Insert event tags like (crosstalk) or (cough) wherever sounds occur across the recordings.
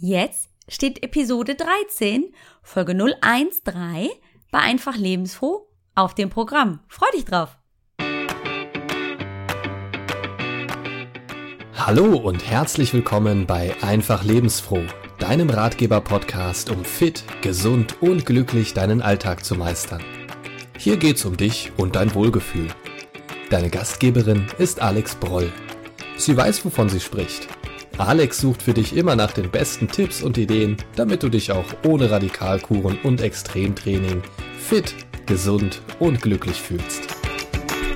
Jetzt steht Episode 13, Folge 013 bei Einfach Lebensfroh auf dem Programm. Freu dich drauf! Hallo und herzlich willkommen bei Einfach Lebensfroh, deinem Ratgeber-Podcast, um fit, gesund und glücklich deinen Alltag zu meistern. Hier geht's um dich und dein Wohlgefühl. Deine Gastgeberin ist Alex Broll. Sie weiß, wovon sie spricht. Alex sucht für dich immer nach den besten Tipps und Ideen, damit du dich auch ohne Radikalkuren und Extremtraining fit, gesund und glücklich fühlst.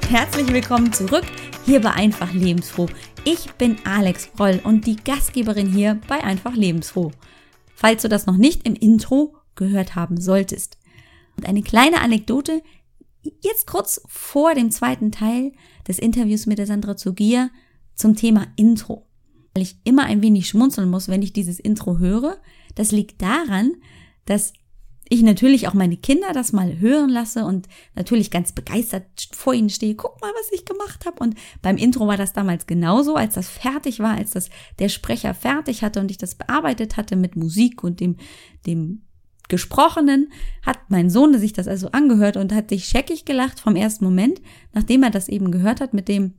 Herzlich willkommen zurück hier bei Einfach Lebensfroh. Ich bin Alex Broll und die Gastgeberin hier bei Einfach Lebensfroh. Falls du das noch nicht im Intro gehört haben solltest. Und eine kleine Anekdote, jetzt kurz vor dem zweiten Teil des Interviews mit der Sandra Zugier zum Thema Intro. Weil ich immer ein wenig schmunzeln muss, wenn ich dieses Intro höre. Das liegt daran, dass ich natürlich auch meine Kinder das mal hören lasse und natürlich ganz begeistert vor ihnen stehe, guck mal, was ich gemacht habe. Und beim Intro war das damals genauso, als das fertig war, als das der Sprecher fertig hatte und ich das bearbeitet hatte mit Musik und dem, dem Gesprochenen, hat mein Sohn sich das also angehört und hat sich scheckig gelacht vom ersten Moment, nachdem er das eben gehört hat mit dem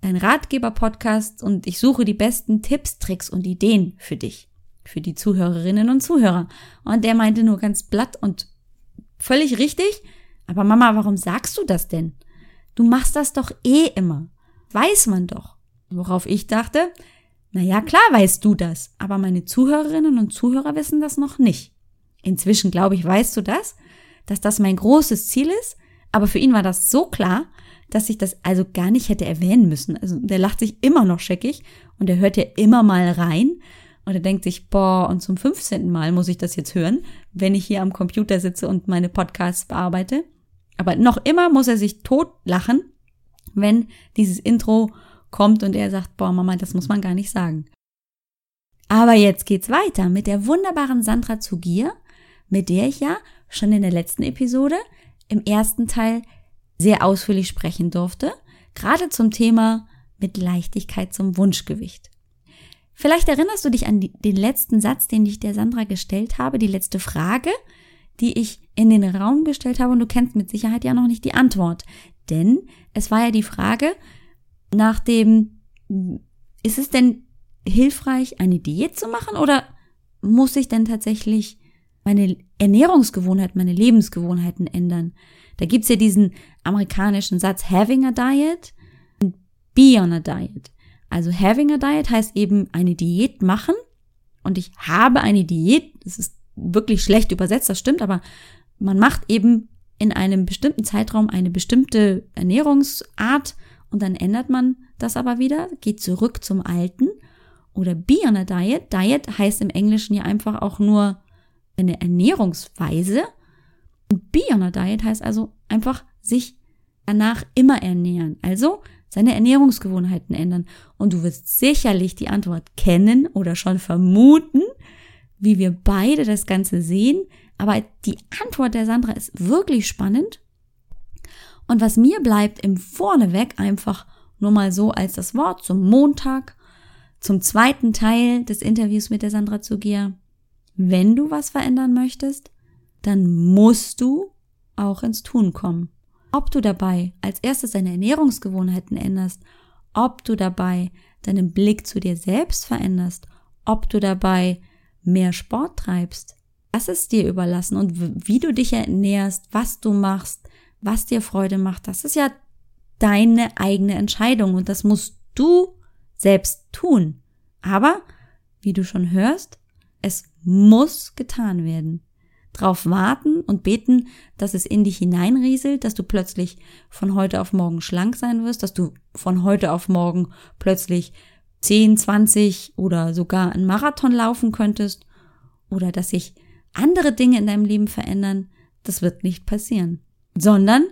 dein Ratgeber-Podcast und ich suche die besten Tipps, Tricks und Ideen für dich für die Zuhörerinnen und Zuhörer. Und der meinte nur ganz blatt und völlig richtig, aber Mama, warum sagst du das denn? Du machst das doch eh immer. Weiß man doch. Worauf ich dachte, na ja, klar weißt du das, aber meine Zuhörerinnen und Zuhörer wissen das noch nicht. Inzwischen glaube ich, weißt du das, dass das mein großes Ziel ist, aber für ihn war das so klar, dass ich das also gar nicht hätte erwähnen müssen. Also der lacht sich immer noch scheckig und er hört ja immer mal rein und er denkt sich, boah, und zum 15. Mal muss ich das jetzt hören, wenn ich hier am Computer sitze und meine Podcasts bearbeite. Aber noch immer muss er sich totlachen, wenn dieses Intro kommt und er sagt, boah, Mama, das muss man gar nicht sagen. Aber jetzt geht's weiter mit der wunderbaren Sandra Zugier, mit der ich ja schon in der letzten Episode im ersten Teil sehr ausführlich sprechen durfte, gerade zum Thema mit Leichtigkeit zum Wunschgewicht. Vielleicht erinnerst du dich an die, den letzten Satz, den ich der Sandra gestellt habe, die letzte Frage, die ich in den Raum gestellt habe und du kennst mit Sicherheit ja noch nicht die Antwort. Denn es war ja die Frage nach dem, ist es denn hilfreich, eine Diät zu machen oder muss ich denn tatsächlich meine Ernährungsgewohnheit, meine Lebensgewohnheiten ändern? Da gibt's ja diesen amerikanischen Satz, having a diet, be on a diet. Also having a diet heißt eben eine Diät machen und ich habe eine Diät. Das ist wirklich schlecht übersetzt, das stimmt, aber man macht eben in einem bestimmten Zeitraum eine bestimmte Ernährungsart und dann ändert man das aber wieder, geht zurück zum Alten. Oder be on a diet. Diet heißt im Englischen ja einfach auch nur eine Ernährungsweise. Be on a diet heißt also einfach sich danach immer ernähren. Also seine Ernährungsgewohnheiten ändern. Und du wirst sicherlich die Antwort kennen oder schon vermuten, wie wir beide das Ganze sehen. Aber die Antwort der Sandra ist wirklich spannend. Und was mir bleibt im Vorneweg einfach nur mal so als das Wort zum Montag, zum zweiten Teil des Interviews mit der Sandra Zugier. Wenn du was verändern möchtest, dann musst du auch ins Tun kommen. Ob du dabei als erstes deine Ernährungsgewohnheiten änderst, ob du dabei deinen Blick zu dir selbst veränderst, ob du dabei mehr Sport treibst, das ist dir überlassen und wie du dich ernährst, was du machst, was dir Freude macht, das ist ja deine eigene Entscheidung und das musst du selbst tun. Aber, wie du schon hörst, es muss getan werden drauf warten und beten, dass es in dich hineinrieselt, dass du plötzlich von heute auf morgen schlank sein wirst, dass du von heute auf morgen plötzlich 10, 20 oder sogar einen Marathon laufen könntest oder dass sich andere Dinge in deinem Leben verändern, das wird nicht passieren, sondern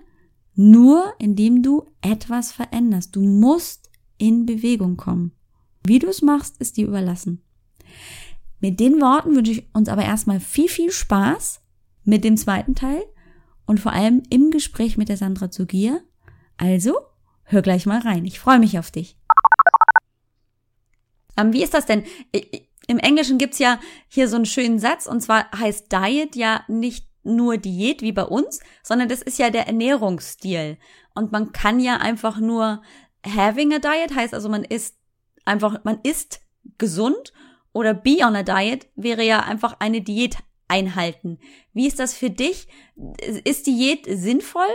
nur indem du etwas veränderst. Du musst in Bewegung kommen. Wie du es machst, ist dir überlassen. Mit den Worten wünsche ich uns aber erstmal viel, viel Spaß mit dem zweiten Teil und vor allem im Gespräch mit der Sandra Zugier. Also, hör gleich mal rein. Ich freue mich auf dich. Ähm, wie ist das denn? im Englischen gibt's ja hier so einen schönen Satz und zwar heißt Diet ja nicht nur Diät wie bei uns, sondern das ist ja der Ernährungsstil. Und man kann ja einfach nur having a diet heißt also man isst einfach, man isst gesund oder be on a diet wäre ja einfach eine Diät einhalten. Wie ist das für dich? Ist Diät sinnvoll?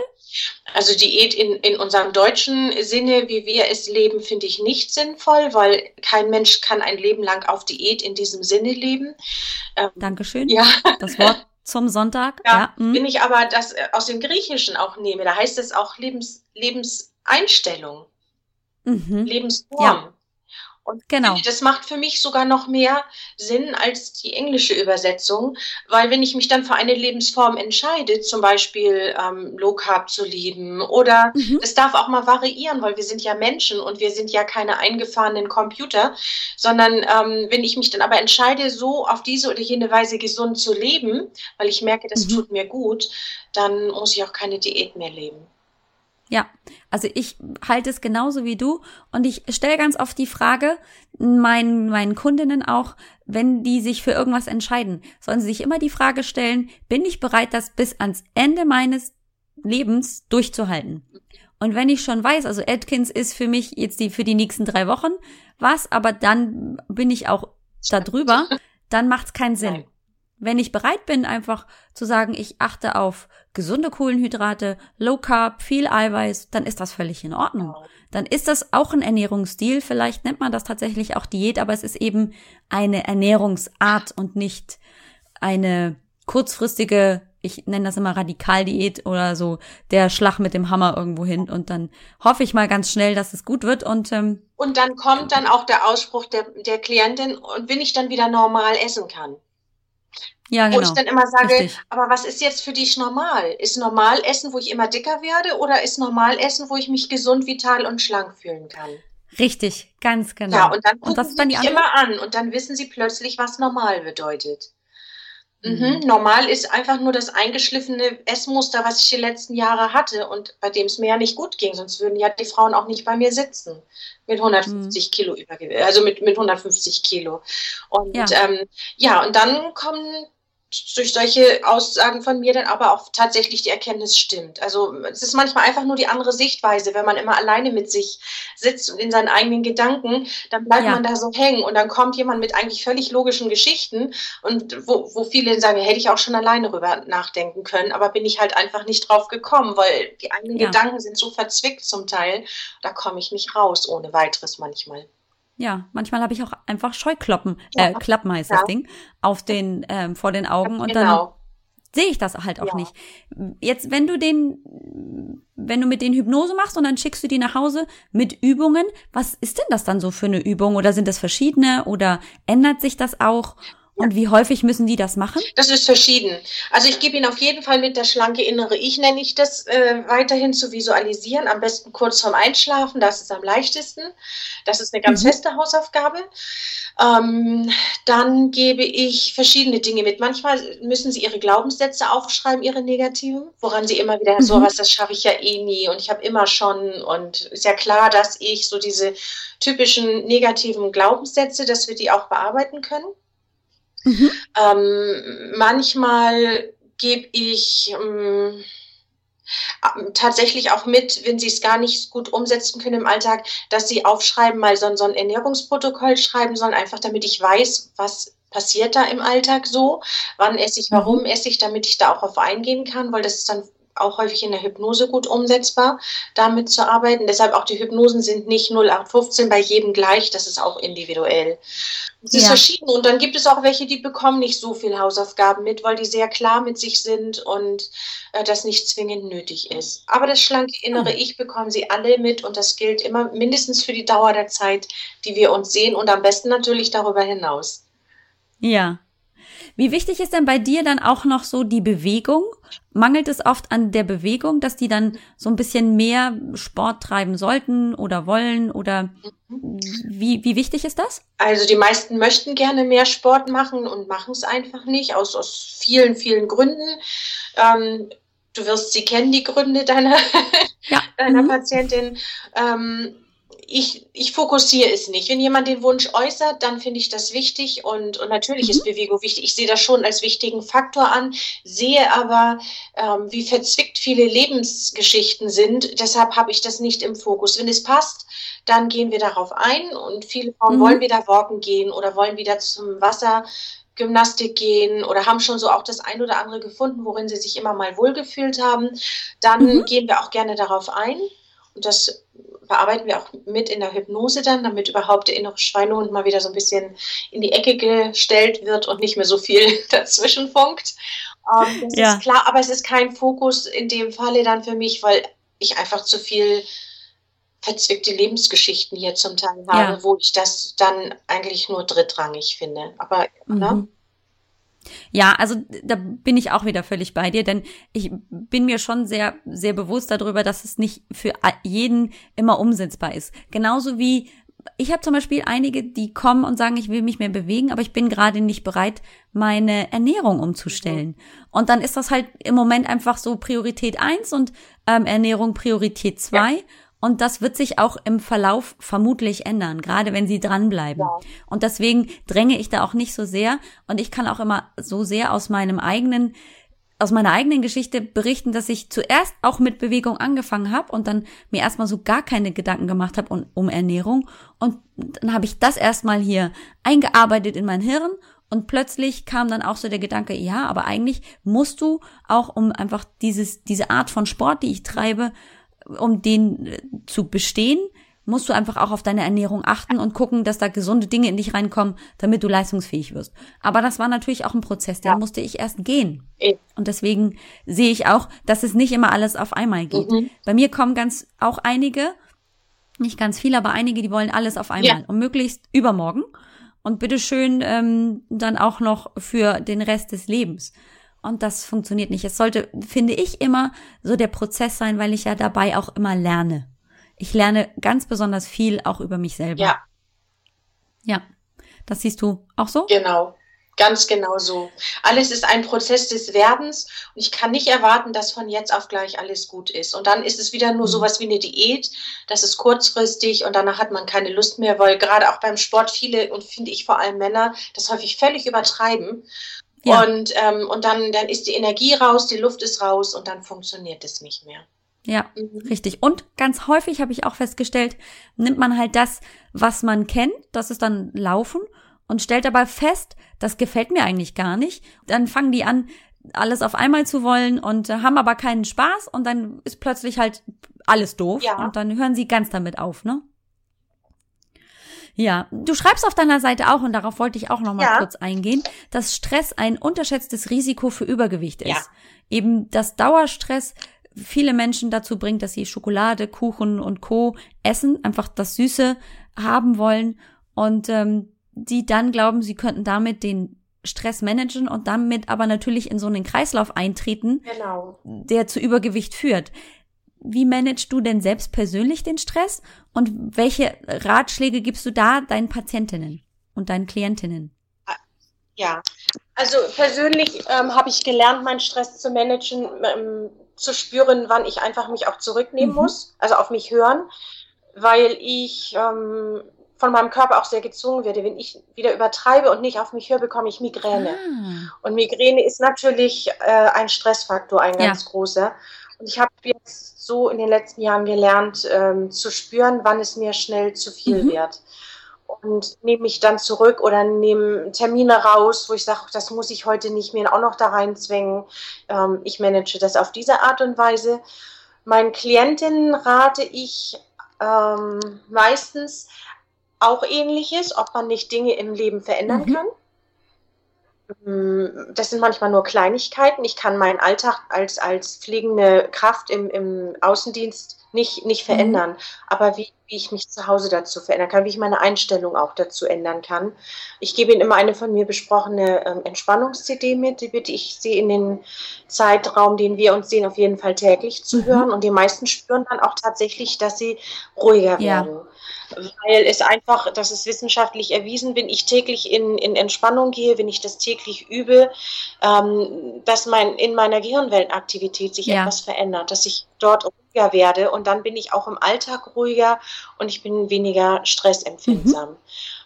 Also Diät in, in unserem deutschen Sinne, wie wir es leben, finde ich nicht sinnvoll, weil kein Mensch kann ein Leben lang auf Diät in diesem Sinne leben. Ähm, Dankeschön. Ja. Das Wort zum Sonntag. Ja, ja. Hm. wenn ich aber das äh, aus dem Griechischen auch nehme, da heißt es auch Lebens, Lebenseinstellung, mhm. Lebensform. Ja. Und genau. das macht für mich sogar noch mehr Sinn als die englische Übersetzung, weil wenn ich mich dann für eine Lebensform entscheide, zum Beispiel ähm, Low Carb zu leben oder mhm. es darf auch mal variieren, weil wir sind ja Menschen und wir sind ja keine eingefahrenen Computer, sondern ähm, wenn ich mich dann aber entscheide, so auf diese oder jene Weise gesund zu leben, weil ich merke, das mhm. tut mir gut, dann muss ich auch keine Diät mehr leben. Ja, also ich halte es genauso wie du und ich stelle ganz oft die Frage meinen, meinen Kundinnen auch, wenn die sich für irgendwas entscheiden, sollen sie sich immer die Frage stellen, bin ich bereit, das bis ans Ende meines Lebens durchzuhalten? Und wenn ich schon weiß, also Atkins ist für mich jetzt die, für die nächsten drei Wochen was, aber dann bin ich auch da drüber, (laughs) dann macht es keinen Sinn. Wenn ich bereit bin, einfach zu sagen, ich achte auf gesunde Kohlenhydrate, Low Carb, viel Eiweiß, dann ist das völlig in Ordnung. Dann ist das auch ein Ernährungsstil. Vielleicht nennt man das tatsächlich auch Diät, aber es ist eben eine Ernährungsart und nicht eine kurzfristige, ich nenne das immer Radikaldiät oder so, der Schlag mit dem Hammer irgendwo hin und dann hoffe ich mal ganz schnell, dass es gut wird und ähm, und dann kommt dann auch der Ausspruch der, der Klientin und wenn ich dann wieder normal essen kann. Ja, genau. Wo ich genau. dann immer sage, Richtig. aber was ist jetzt für dich normal? Ist normal Essen, wo ich immer dicker werde oder ist normal Essen, wo ich mich gesund, vital und schlank fühlen kann? Richtig, ganz genau. Ja, und dann gucken und das sie mich immer an und dann wissen sie plötzlich, was normal bedeutet. Mhm. mhm. Normal ist einfach nur das eingeschliffene Essmuster, was ich die letzten Jahre hatte und bei dem es mir ja nicht gut ging, sonst würden ja die Frauen auch nicht bei mir sitzen mit 150 mhm. Kilo Übergewicht, also mit, mit 150 Kilo. Und ja. Ähm, ja, und dann kommen durch solche Aussagen von mir dann aber auch tatsächlich die Erkenntnis stimmt. Also es ist manchmal einfach nur die andere Sichtweise, wenn man immer alleine mit sich sitzt und in seinen eigenen Gedanken, dann bleibt ja. man da so hängen und dann kommt jemand mit eigentlich völlig logischen Geschichten und wo, wo viele sagen, hätte ich auch schon alleine rüber nachdenken können, aber bin ich halt einfach nicht drauf gekommen, weil die eigenen ja. Gedanken sind so verzwickt zum Teil, da komme ich nicht raus ohne weiteres manchmal. Ja, manchmal habe ich auch einfach Scheukloppen, äh, Klappen heißt ja. das Ding, auf den, ähm, vor den Augen und genau. dann sehe ich das halt auch ja. nicht. Jetzt, wenn du den, wenn du mit den Hypnose machst und dann schickst du die nach Hause mit Übungen, was ist denn das dann so für eine Übung? Oder sind das verschiedene oder ändert sich das auch? Und wie häufig müssen die das machen? Das ist verschieden. Also ich gebe Ihnen auf jeden Fall mit der schlanke innere Ich, nenne ich das, äh, weiterhin zu visualisieren. Am besten kurz vorm Einschlafen, das ist am leichtesten. Das ist eine ganz mhm. feste Hausaufgabe. Ähm, dann gebe ich verschiedene Dinge mit. Manchmal müssen Sie Ihre Glaubenssätze aufschreiben, Ihre negativen, woran Sie immer wieder, mhm. sowas, das schaffe ich ja eh nie und ich habe immer schon und ist ja klar, dass ich so diese typischen negativen Glaubenssätze, dass wir die auch bearbeiten können. Mhm. Ähm, manchmal gebe ich ähm, tatsächlich auch mit, wenn sie es gar nicht gut umsetzen können im Alltag, dass sie aufschreiben, mal so, so ein Ernährungsprotokoll schreiben sollen, einfach damit ich weiß, was passiert da im Alltag so, wann esse ich, warum mhm. esse ich, damit ich da auch auf eingehen kann, weil das ist dann auch häufig in der Hypnose gut umsetzbar, damit zu arbeiten. Deshalb auch die Hypnosen sind nicht 0815 bei jedem gleich, das ist auch individuell. Es ist ja. verschieden und dann gibt es auch welche, die bekommen nicht so viel Hausaufgaben mit, weil die sehr klar mit sich sind und äh, das nicht zwingend nötig ist. Aber das schlanke innere hm. Ich bekommen sie alle mit und das gilt immer mindestens für die Dauer der Zeit, die wir uns sehen und am besten natürlich darüber hinaus. Ja, wie wichtig ist denn bei dir dann auch noch so die Bewegung? Mangelt es oft an der Bewegung, dass die dann so ein bisschen mehr Sport treiben sollten oder wollen oder wie, wie wichtig ist das? Also die meisten möchten gerne mehr Sport machen und machen es einfach nicht, aus, aus vielen, vielen Gründen. Ähm, du wirst sie kennen, die Gründe deiner, ja. (laughs) deiner mhm. Patientin. Ähm, ich, ich fokussiere es nicht. Wenn jemand den Wunsch äußert, dann finde ich das wichtig und, und natürlich mhm. ist Bewegung wichtig. Ich sehe das schon als wichtigen Faktor an, sehe aber, ähm, wie verzwickt viele Lebensgeschichten sind. Deshalb habe ich das nicht im Fokus. Wenn es passt, dann gehen wir darauf ein und viele Frauen mhm. wollen wieder walken gehen oder wollen wieder zum Wasser. Gymnastik gehen oder haben schon so auch das ein oder andere gefunden, worin sie sich immer mal wohlgefühlt haben, dann mhm. gehen wir auch gerne darauf ein. Und das bearbeiten wir auch mit in der Hypnose dann, damit überhaupt der innere Schweinehund mal wieder so ein bisschen in die Ecke gestellt wird und nicht mehr so viel (laughs) dazwischen funkt. Ähm, das ja. ist klar, aber es ist kein Fokus in dem Falle dann für mich, weil ich einfach zu viel verzwickte Lebensgeschichten hier zum Teil habe, ja. wo ich das dann eigentlich nur drittrangig finde. Aber mhm. ne? Ja, also da bin ich auch wieder völlig bei dir, denn ich bin mir schon sehr, sehr bewusst darüber, dass es nicht für jeden immer umsetzbar ist. Genauso wie ich habe zum Beispiel einige, die kommen und sagen, ich will mich mehr bewegen, aber ich bin gerade nicht bereit, meine Ernährung umzustellen. Und dann ist das halt im Moment einfach so Priorität eins und ähm, Ernährung Priorität zwei. Ja. Und das wird sich auch im Verlauf vermutlich ändern, gerade wenn sie dranbleiben. Ja. Und deswegen dränge ich da auch nicht so sehr. Und ich kann auch immer so sehr aus meinem eigenen aus meiner eigenen Geschichte berichten, dass ich zuerst auch mit Bewegung angefangen habe und dann mir erstmal so gar keine Gedanken gemacht habe um, um Ernährung. Und dann habe ich das erstmal hier eingearbeitet in mein Hirn und plötzlich kam dann auch so der Gedanke, ja, aber eigentlich musst du auch um einfach dieses, diese Art von Sport, die ich treibe, um den äh, zu bestehen, musst du einfach auch auf deine Ernährung achten und gucken, dass da gesunde Dinge in dich reinkommen, damit du leistungsfähig wirst. Aber das war natürlich auch ein Prozess, den ja. musste ich erst gehen. Und deswegen sehe ich auch, dass es nicht immer alles auf einmal geht. Mhm. Bei mir kommen ganz auch einige, nicht ganz viele, aber einige, die wollen alles auf einmal ja. und möglichst übermorgen und bitteschön ähm, dann auch noch für den Rest des Lebens. Und das funktioniert nicht. Es sollte, finde ich, immer so der Prozess sein, weil ich ja dabei auch immer lerne. Ich lerne ganz besonders viel auch über mich selber. Ja. Ja. Das siehst du auch so? Genau. Ganz genau so. Alles ist ein Prozess des Werdens und ich kann nicht erwarten, dass von jetzt auf gleich alles gut ist. Und dann ist es wieder nur mhm. sowas wie eine Diät. Das ist kurzfristig und danach hat man keine Lust mehr, weil gerade auch beim Sport viele und finde ich vor allem Männer das häufig völlig übertreiben ja. Und, ähm, und dann, dann ist die Energie raus, die Luft ist raus und dann funktioniert es nicht mehr. Ja, mhm. richtig. Und ganz häufig habe ich auch festgestellt, nimmt man halt das, was man kennt, das ist dann Laufen und stellt dabei fest, das gefällt mir eigentlich gar nicht. Dann fangen die an, alles auf einmal zu wollen und äh, haben aber keinen Spaß und dann ist plötzlich halt alles doof ja. und dann hören sie ganz damit auf, ne? Ja, du schreibst auf deiner Seite auch, und darauf wollte ich auch noch mal ja. kurz eingehen, dass Stress ein unterschätztes Risiko für Übergewicht ist. Ja. Eben, dass Dauerstress viele Menschen dazu bringt, dass sie Schokolade, Kuchen und Co. essen, einfach das Süße haben wollen und ähm, die dann glauben, sie könnten damit den Stress managen und damit aber natürlich in so einen Kreislauf eintreten, genau. der zu Übergewicht führt wie managst du denn selbst persönlich den Stress und welche Ratschläge gibst du da deinen Patientinnen und deinen Klientinnen? Ja, also persönlich ähm, habe ich gelernt, meinen Stress zu managen, ähm, zu spüren, wann ich einfach mich auch zurücknehmen mhm. muss, also auf mich hören, weil ich ähm, von meinem Körper auch sehr gezwungen werde. Wenn ich wieder übertreibe und nicht auf mich höre, bekomme ich Migräne. Ah. Und Migräne ist natürlich äh, ein Stressfaktor, ein ganz ja. großer. Und ich habe jetzt so in den letzten Jahren gelernt, ähm, zu spüren, wann es mir schnell zu viel mhm. wird. Und nehme mich dann zurück oder nehme Termine raus, wo ich sage, das muss ich heute nicht mehr auch noch da reinzwängen. Ähm, ich manage das auf diese Art und Weise. Meinen Klientinnen rate ich ähm, meistens auch ähnliches, ob man nicht Dinge im Leben verändern mhm. kann. Mm, das sind manchmal nur Kleinigkeiten. Ich kann meinen Alltag als, als pflegende Kraft im, im Außendienst nicht, nicht mhm. verändern. Mhm. Aber wie, wie ich mich zu Hause dazu verändern kann, wie ich meine Einstellung auch dazu ändern kann. Ich gebe Ihnen immer eine von mir besprochene ähm, Entspannungs-CD mit. Die bitte ich Sie in den Zeitraum, den wir uns sehen, auf jeden Fall täglich zu mhm. hören. Und die meisten spüren dann auch tatsächlich, dass sie ruhiger ja. werden. Weil es einfach, das ist wissenschaftlich erwiesen, wenn ich täglich in, in Entspannung gehe, wenn ich das täglich übe, ähm, dass mein, in meiner Gehirnwellenaktivität sich ja. etwas verändert, dass ich dort ruhiger werde und dann bin ich auch im Alltag ruhiger und ich bin weniger stressempfindsam. Mhm.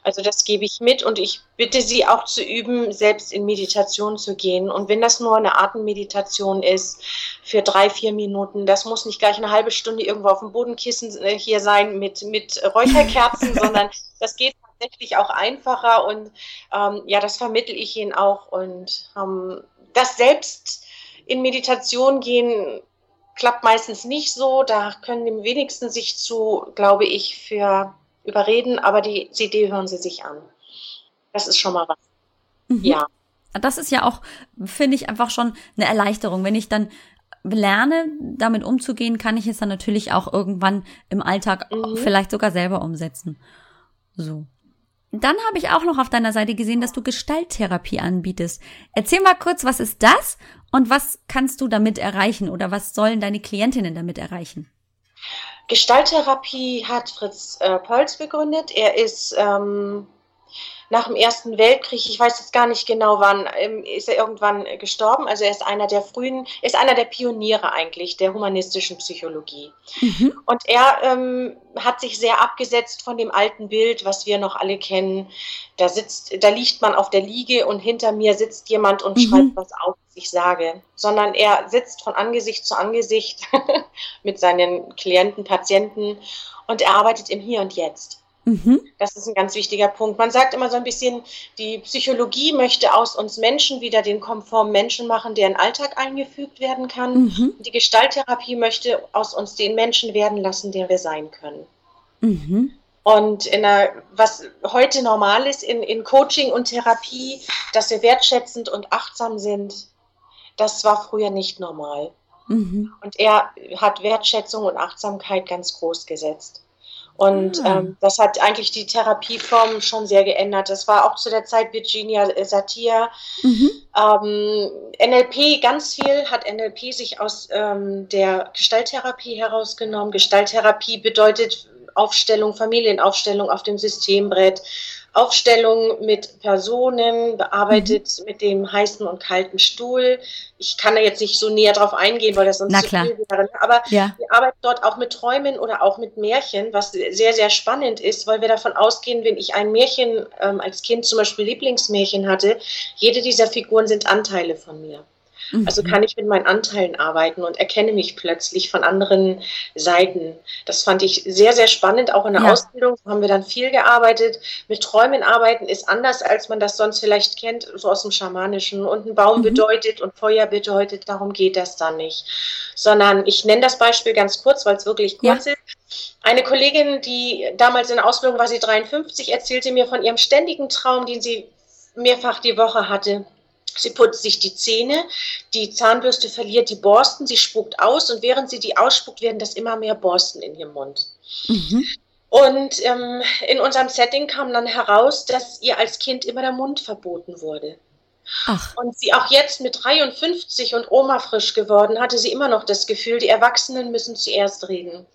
Also das gebe ich mit und ich bitte Sie auch zu üben, selbst in Meditation zu gehen. Und wenn das nur eine Atemmeditation ist, für drei, vier Minuten, das muss nicht gleich eine halbe Stunde irgendwo auf dem Bodenkissen äh, hier sein mit, mit Räucherkerzen, sondern das geht tatsächlich auch einfacher und ähm, ja, das vermittel ich Ihnen auch. Und ähm, das selbst in Meditation gehen klappt meistens nicht so. Da können die wenigsten sich zu, glaube ich, für überreden, aber die CD hören sie sich an. Das ist schon mal was. Mhm. Ja. Das ist ja auch, finde ich, einfach schon eine Erleichterung. Wenn ich dann lerne, damit umzugehen, kann ich es dann natürlich auch irgendwann im Alltag mhm. vielleicht sogar selber umsetzen. So. Dann habe ich auch noch auf deiner Seite gesehen, dass du Gestalttherapie anbietest. Erzähl mal kurz, was ist das und was kannst du damit erreichen oder was sollen deine Klientinnen damit erreichen? Gestalttherapie hat Fritz äh, Polz begründet. Er ist ähm, nach dem Ersten Weltkrieg, ich weiß jetzt gar nicht genau wann, ähm, ist er irgendwann gestorben. Also er ist einer der frühen, ist einer der Pioniere eigentlich der humanistischen Psychologie. Mhm. Und er ähm, hat sich sehr abgesetzt von dem alten Bild, was wir noch alle kennen. Da sitzt, da liegt man auf der Liege und hinter mir sitzt jemand und mhm. schreibt was auf, was ich sage. Sondern er sitzt von Angesicht zu Angesicht (laughs) mit seinen Klienten, Patienten und er arbeitet im Hier und Jetzt. Mhm. Das ist ein ganz wichtiger Punkt. Man sagt immer so ein bisschen, die Psychologie möchte aus uns Menschen wieder den konformen Menschen machen, der in den Alltag eingefügt werden kann. Mhm. Die Gestalttherapie möchte aus uns den Menschen werden lassen, der wir sein können. Mhm. Und in einer, was heute normal ist in, in Coaching und Therapie, dass wir wertschätzend und achtsam sind, das war früher nicht normal. Mhm. Und er hat Wertschätzung und Achtsamkeit ganz groß gesetzt. Und ah. ähm, das hat eigentlich die Therapieform schon sehr geändert. Das war auch zu der Zeit Virginia Satir. Mhm. Ähm, NLP, ganz viel hat NLP sich aus ähm, der Gestalttherapie herausgenommen. Gestalttherapie bedeutet Aufstellung, Familienaufstellung auf dem Systembrett, Aufstellung mit Personen, bearbeitet mhm. mit dem heißen und kalten Stuhl. Ich kann da jetzt nicht so näher drauf eingehen, weil das sonst Na zu klar. viel wäre. Aber ja. wir arbeiten dort auch mit Träumen oder auch mit Märchen, was sehr, sehr spannend ist, weil wir davon ausgehen, wenn ich ein Märchen ähm, als Kind zum Beispiel Lieblingsmärchen hatte, jede dieser Figuren sind Anteile von mir. Also mhm. kann ich mit meinen Anteilen arbeiten und erkenne mich plötzlich von anderen Seiten. Das fand ich sehr, sehr spannend. Auch in der ja. Ausbildung haben wir dann viel gearbeitet. Mit Träumen arbeiten ist anders, als man das sonst vielleicht kennt, so aus dem Schamanischen. Und ein Baum mhm. bedeutet und Feuer bedeutet, darum geht das dann nicht. Sondern ich nenne das Beispiel ganz kurz, weil es wirklich kurz ja. ist. Eine Kollegin, die damals in der Ausbildung war, sie 53, erzählte mir von ihrem ständigen Traum, den sie mehrfach die Woche hatte. Sie putzt sich die Zähne, die Zahnbürste verliert die Borsten, sie spuckt aus und während sie die ausspuckt, werden das immer mehr Borsten in ihrem Mund. Mhm. Und ähm, in unserem Setting kam dann heraus, dass ihr als Kind immer der Mund verboten wurde. Ach. Und sie auch jetzt mit 53 und Oma frisch geworden, hatte sie immer noch das Gefühl, die Erwachsenen müssen zuerst reden.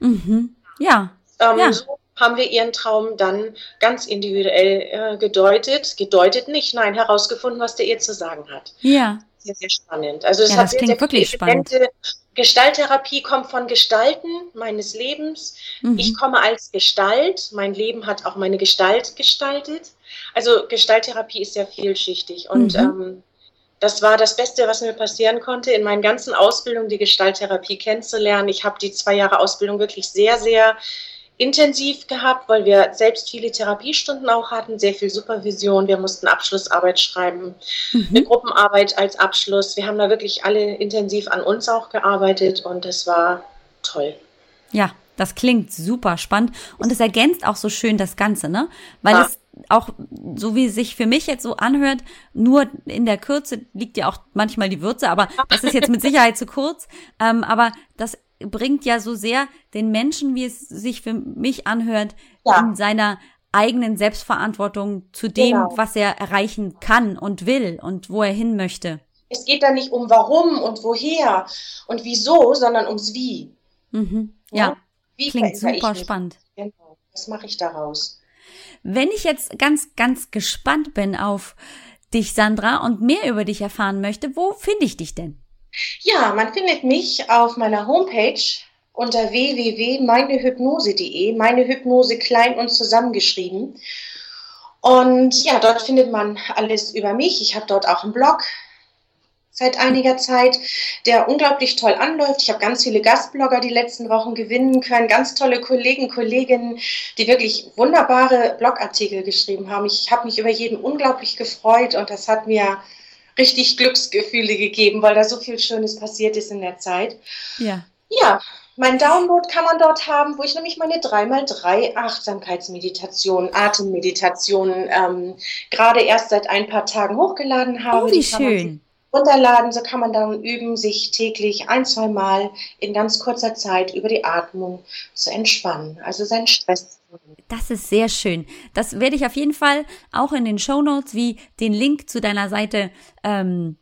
Mhm. Ja. Ähm, ja. So haben wir ihren Traum dann ganz individuell äh, gedeutet, gedeutet nicht, nein, herausgefunden, was der ihr zu sagen hat. Ja. Sehr, sehr spannend. Also es ja, das sehr, klingt sehr wirklich spannend. Gestalttherapie kommt von Gestalten meines Lebens. Mhm. Ich komme als Gestalt. Mein Leben hat auch meine Gestalt gestaltet. Also Gestalttherapie ist sehr vielschichtig und mhm. ähm, das war das Beste, was mir passieren konnte, in meinen ganzen Ausbildungen die Gestalttherapie kennenzulernen. Ich habe die zwei Jahre Ausbildung wirklich sehr, sehr intensiv gehabt, weil wir selbst viele Therapiestunden auch hatten, sehr viel Supervision. Wir mussten Abschlussarbeit schreiben, mhm. eine Gruppenarbeit als Abschluss. Wir haben da wirklich alle intensiv an uns auch gearbeitet und das war toll. Ja, das klingt super spannend und es ergänzt auch so schön das Ganze, ne? Weil ja. es auch, so wie es sich für mich jetzt so anhört, nur in der Kürze liegt ja auch manchmal die Würze, aber das ist jetzt mit Sicherheit zu kurz. Ähm, aber das bringt ja so sehr den Menschen, wie es sich für mich anhört, ja. in seiner eigenen Selbstverantwortung zu dem, genau. was er erreichen kann und will und wo er hin möchte. Es geht da nicht um warum und woher und wieso, sondern ums Wie. Mhm. Ja, ja. Wie klingt super spannend. Genau. das mache ich daraus. Wenn ich jetzt ganz, ganz gespannt bin auf dich, Sandra, und mehr über dich erfahren möchte, wo finde ich dich denn? Ja, man findet mich auf meiner Homepage unter www.meinehypnose.de, meine Hypnose klein und zusammengeschrieben. Und ja, dort findet man alles über mich. Ich habe dort auch einen Blog seit einiger Zeit, der unglaublich toll anläuft. Ich habe ganz viele Gastblogger die letzten Wochen gewinnen können, ganz tolle Kollegen, Kolleginnen, die wirklich wunderbare Blogartikel geschrieben haben. Ich habe mich über jeden unglaublich gefreut und das hat mir richtig Glücksgefühle gegeben, weil da so viel Schönes passiert ist in der Zeit. Ja. Ja, mein Download kann man dort haben, wo ich nämlich meine 3x3 Achtsamkeitsmeditationen, Atemmeditationen ähm, gerade erst seit ein paar Tagen hochgeladen habe. Oh, wie schön. Runterladen, so kann man dann üben, sich täglich ein, zwei Mal in ganz kurzer Zeit über die Atmung zu entspannen, also seinen Stress. Das ist sehr schön. Das werde ich auf jeden Fall auch in den Show Notes wie den Link zu deiner Seite ähm,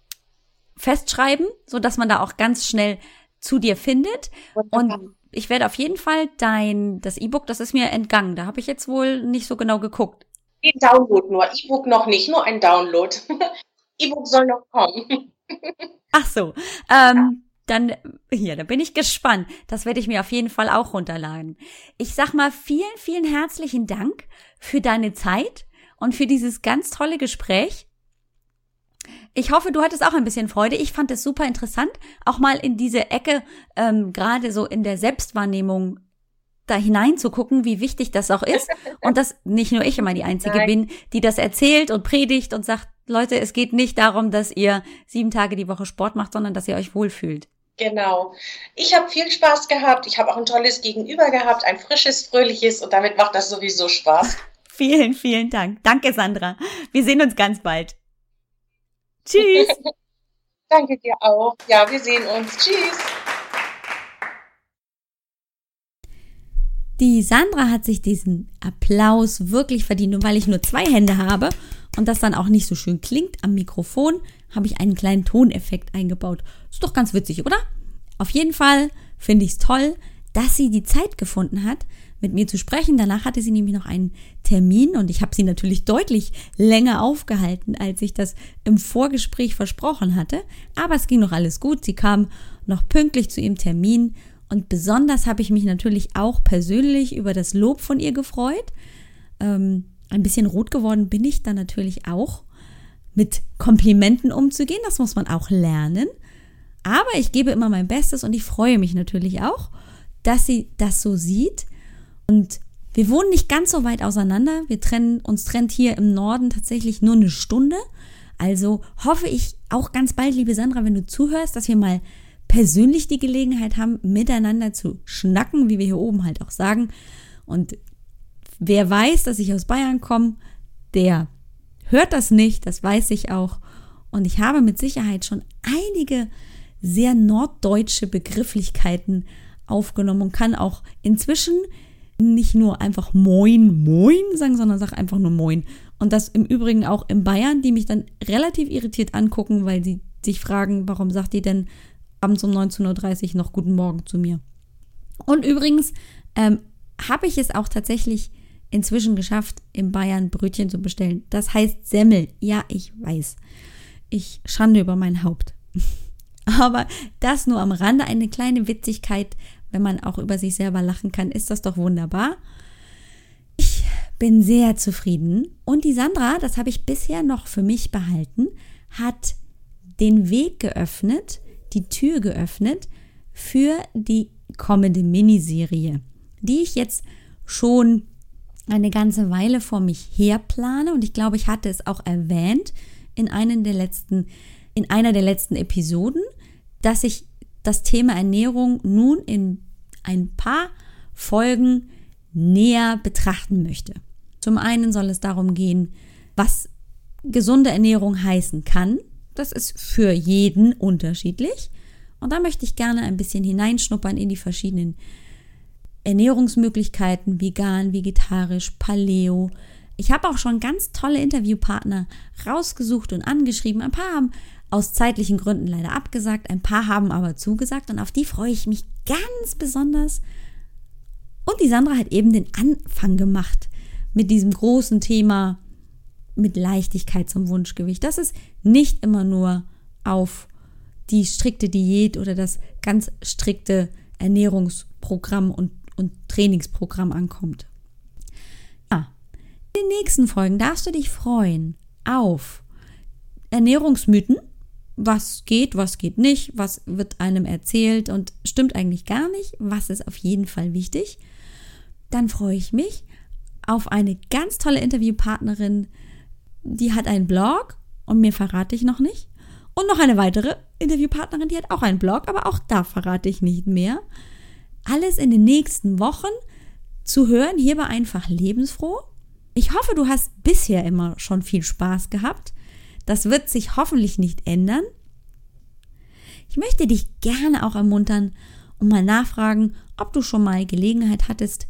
festschreiben, so dass man da auch ganz schnell zu dir findet. Und ich werde auf jeden Fall dein, das E-Book, das ist mir entgangen. Da habe ich jetzt wohl nicht so genau geguckt. Den Download nur, E-Book noch nicht, nur ein Download. (laughs) E-Book soll noch kommen. Ach so. Ähm, dann, hier, da bin ich gespannt. Das werde ich mir auf jeden Fall auch runterladen. Ich sag mal vielen, vielen herzlichen Dank für deine Zeit und für dieses ganz tolle Gespräch. Ich hoffe, du hattest auch ein bisschen Freude. Ich fand es super interessant, auch mal in diese Ecke, ähm, gerade so in der Selbstwahrnehmung da hineinzugucken, wie wichtig das auch ist. (laughs) Und dass nicht nur ich immer die Einzige Nein. bin, die das erzählt und predigt und sagt, Leute, es geht nicht darum, dass ihr sieben Tage die Woche Sport macht, sondern dass ihr euch wohlfühlt. Genau. Ich habe viel Spaß gehabt. Ich habe auch ein tolles Gegenüber gehabt, ein frisches, fröhliches und damit macht das sowieso Spaß. (laughs) vielen, vielen Dank. Danke, Sandra. Wir sehen uns ganz bald. Tschüss. (laughs) Danke dir auch. Ja, wir sehen uns. Tschüss. Die Sandra hat sich diesen Applaus wirklich verdient und weil ich nur zwei Hände habe und das dann auch nicht so schön klingt am Mikrofon, habe ich einen kleinen Toneffekt eingebaut. Ist doch ganz witzig, oder? Auf jeden Fall finde ich es toll, dass sie die Zeit gefunden hat, mit mir zu sprechen. Danach hatte sie nämlich noch einen Termin und ich habe sie natürlich deutlich länger aufgehalten, als ich das im Vorgespräch versprochen hatte. Aber es ging noch alles gut. Sie kam noch pünktlich zu ihrem Termin und besonders habe ich mich natürlich auch persönlich über das Lob von ihr gefreut. Ähm, ein bisschen rot geworden bin ich dann natürlich auch, mit Komplimenten umzugehen. Das muss man auch lernen. Aber ich gebe immer mein Bestes und ich freue mich natürlich auch, dass sie das so sieht und wir wohnen nicht ganz so weit auseinander. Wir trennen, uns trennt hier im Norden tatsächlich nur eine Stunde. Also hoffe ich auch ganz bald, liebe Sandra, wenn du zuhörst, dass wir mal persönlich die Gelegenheit haben, miteinander zu schnacken, wie wir hier oben halt auch sagen. Und wer weiß, dass ich aus Bayern komme, der hört das nicht, das weiß ich auch. Und ich habe mit Sicherheit schon einige sehr norddeutsche Begrifflichkeiten aufgenommen und kann auch inzwischen nicht nur einfach Moin, Moin sagen, sondern sag einfach nur Moin. Und das im Übrigen auch in Bayern, die mich dann relativ irritiert angucken, weil sie sich fragen, warum sagt die denn abends um 19.30 Uhr noch Guten Morgen zu mir. Und übrigens ähm, habe ich es auch tatsächlich inzwischen geschafft, in Bayern Brötchen zu bestellen. Das heißt Semmel. Ja, ich weiß. Ich schande über mein Haupt. (laughs) Aber das nur am Rande eine kleine Witzigkeit, wenn man auch über sich selber lachen kann, ist das doch wunderbar. Ich bin sehr zufrieden und die Sandra, das habe ich bisher noch für mich behalten, hat den Weg geöffnet, die Tür geöffnet für die kommende Miniserie, die ich jetzt schon eine ganze Weile vor mich her plane und ich glaube, ich hatte es auch erwähnt in einem der letzten in einer der letzten Episoden, dass ich das Thema Ernährung nun in ein paar Folgen näher betrachten möchte. Zum einen soll es darum gehen, was gesunde Ernährung heißen kann. Das ist für jeden unterschiedlich. Und da möchte ich gerne ein bisschen hineinschnuppern in die verschiedenen Ernährungsmöglichkeiten, vegan, vegetarisch, paleo. Ich habe auch schon ganz tolle Interviewpartner rausgesucht und angeschrieben. Ein paar haben aus zeitlichen Gründen leider abgesagt, ein paar haben aber zugesagt und auf die freue ich mich ganz besonders. Und die Sandra hat eben den Anfang gemacht mit diesem großen Thema mit Leichtigkeit zum Wunschgewicht. Das ist nicht immer nur auf die strikte Diät oder das ganz strikte Ernährungsprogramm und, und Trainingsprogramm ankommt. Ah, in den nächsten Folgen darfst du dich freuen auf Ernährungsmythen. Was geht, was geht nicht, was wird einem erzählt und stimmt eigentlich gar nicht, was ist auf jeden Fall wichtig. Dann freue ich mich auf eine ganz tolle Interviewpartnerin, die hat einen Blog und mir verrate ich noch nicht. Und noch eine weitere Interviewpartnerin, die hat auch einen Blog, aber auch da verrate ich nicht mehr. Alles in den nächsten Wochen zu hören, hier war einfach lebensfroh. Ich hoffe, du hast bisher immer schon viel Spaß gehabt. Das wird sich hoffentlich nicht ändern. Ich möchte dich gerne auch ermuntern und mal nachfragen, ob du schon mal Gelegenheit hattest,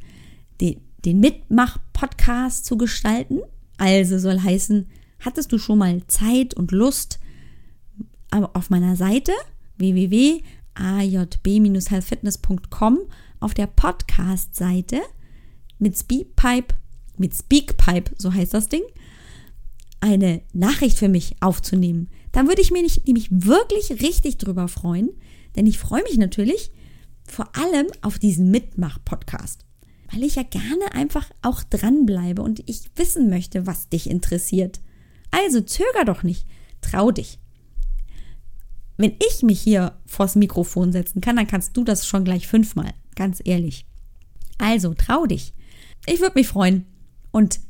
den, den Mitmach-Podcast zu gestalten. Also soll heißen, hattest du schon mal Zeit und Lust, auf meiner Seite www.ajb-healthfitness.com auf der Podcast-Seite mit Speakpipe, mit Speakpipe, so heißt das Ding, eine Nachricht für mich aufzunehmen. Da würde ich mich nämlich wirklich richtig drüber freuen, denn ich freue mich natürlich vor allem auf diesen Mitmach-Podcast weil ich ja gerne einfach auch dranbleibe und ich wissen möchte, was dich interessiert. Also zöger doch nicht, trau dich. Wenn ich mich hier vors Mikrofon setzen kann, dann kannst du das schon gleich fünfmal, ganz ehrlich. Also trau dich. Ich würde mich freuen. Und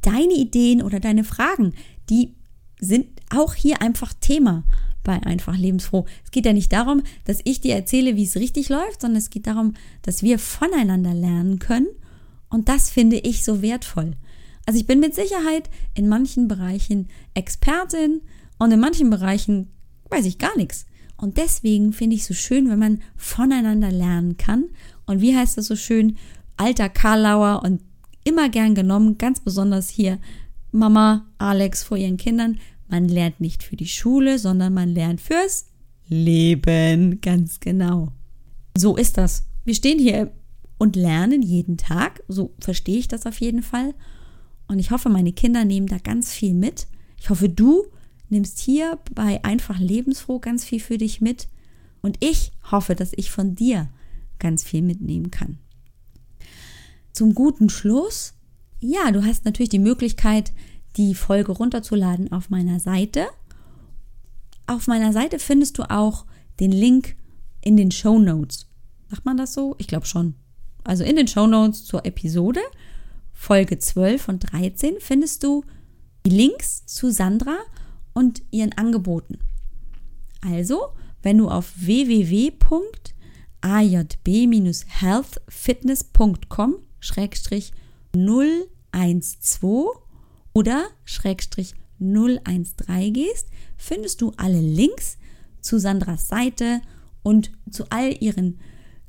deine Ideen oder deine Fragen, die sind auch hier einfach Thema bei Einfach Lebensfroh. Es geht ja nicht darum, dass ich dir erzähle, wie es richtig läuft, sondern es geht darum, dass wir voneinander lernen können. Und das finde ich so wertvoll. Also ich bin mit Sicherheit in manchen Bereichen Expertin und in manchen Bereichen weiß ich gar nichts. Und deswegen finde ich es so schön, wenn man voneinander lernen kann. Und wie heißt das so schön? Alter Karlauer und immer gern genommen, ganz besonders hier Mama Alex vor ihren Kindern. Man lernt nicht für die Schule, sondern man lernt fürs Leben. Ganz genau. So ist das. Wir stehen hier und lernen jeden Tag. So verstehe ich das auf jeden Fall. Und ich hoffe, meine Kinder nehmen da ganz viel mit. Ich hoffe, du nimmst hier bei Einfach Lebensfroh ganz viel für dich mit. Und ich hoffe, dass ich von dir ganz viel mitnehmen kann. Zum guten Schluss. Ja, du hast natürlich die Möglichkeit, die Folge runterzuladen auf meiner Seite. Auf meiner Seite findest du auch den Link in den Show Notes. Sagt man das so? Ich glaube schon. Also in den Show Notes zur Episode, Folge 12 und 13, findest du die Links zu Sandra und ihren Angeboten. Also, wenn du auf www.ajb-healthfitness.com 012 oder Schrägstrich 013 gehst, findest du alle Links zu Sandras Seite und zu all ihren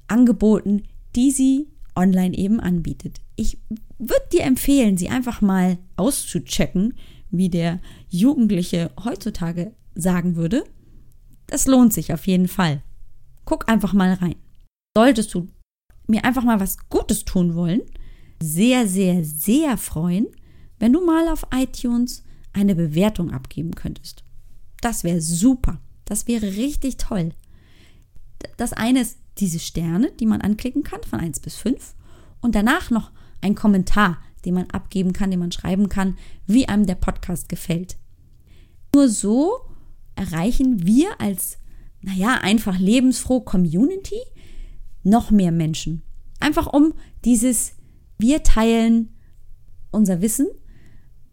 Angeboten, die sie online eben anbietet. Ich würde dir empfehlen, sie einfach mal auszuchecken, wie der Jugendliche heutzutage sagen würde. Das lohnt sich auf jeden Fall. Guck einfach mal rein. Solltest du mir einfach mal was Gutes tun wollen, sehr, sehr, sehr freuen, wenn du mal auf iTunes eine Bewertung abgeben könntest. Das wäre super. Das wäre richtig toll. Das eine ist diese Sterne, die man anklicken kann von 1 bis 5 und danach noch ein Kommentar, den man abgeben kann, den man schreiben kann, wie einem der Podcast gefällt. Nur so erreichen wir als, naja, einfach lebensfroh Community noch mehr Menschen. Einfach um dieses, wir teilen unser Wissen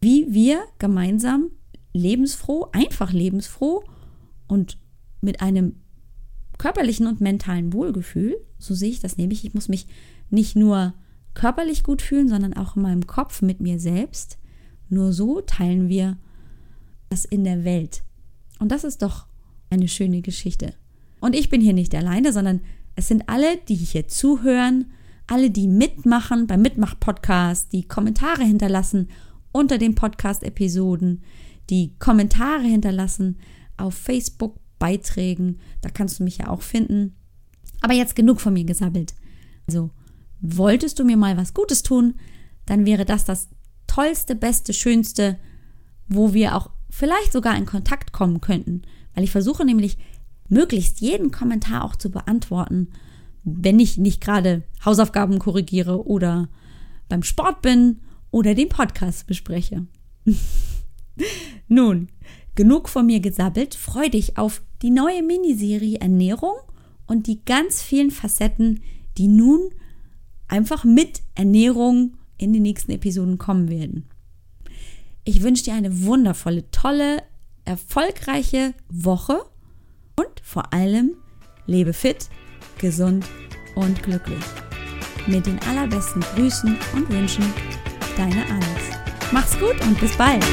wie wir gemeinsam lebensfroh, einfach lebensfroh und mit einem körperlichen und mentalen Wohlgefühl, so sehe ich das nämlich, ich muss mich nicht nur körperlich gut fühlen, sondern auch in meinem Kopf mit mir selbst. Nur so teilen wir das in der Welt. Und das ist doch eine schöne Geschichte. Und ich bin hier nicht alleine, sondern es sind alle, die hier zuhören, alle, die mitmachen beim Mitmach-Podcast, die Kommentare hinterlassen unter den Podcast-Episoden, die Kommentare hinterlassen auf Facebook, Beiträgen. Da kannst du mich ja auch finden. Aber jetzt genug von mir gesabbelt. Also, wolltest du mir mal was Gutes tun, dann wäre das das tollste, beste, schönste, wo wir auch vielleicht sogar in Kontakt kommen könnten. Weil ich versuche nämlich möglichst jeden Kommentar auch zu beantworten, wenn ich nicht gerade Hausaufgaben korrigiere oder beim Sport bin oder den Podcast bespreche. (laughs) Nun, genug von mir gesabbelt, freu dich auf die neue Miniserie Ernährung und die ganz vielen Facetten, die nun einfach mit Ernährung in den nächsten Episoden kommen werden. Ich wünsche dir eine wundervolle, tolle, erfolgreiche Woche und vor allem lebe fit, gesund und glücklich. Mit den allerbesten Grüßen und Wünschen, deine Alex. Mach's gut und bis bald.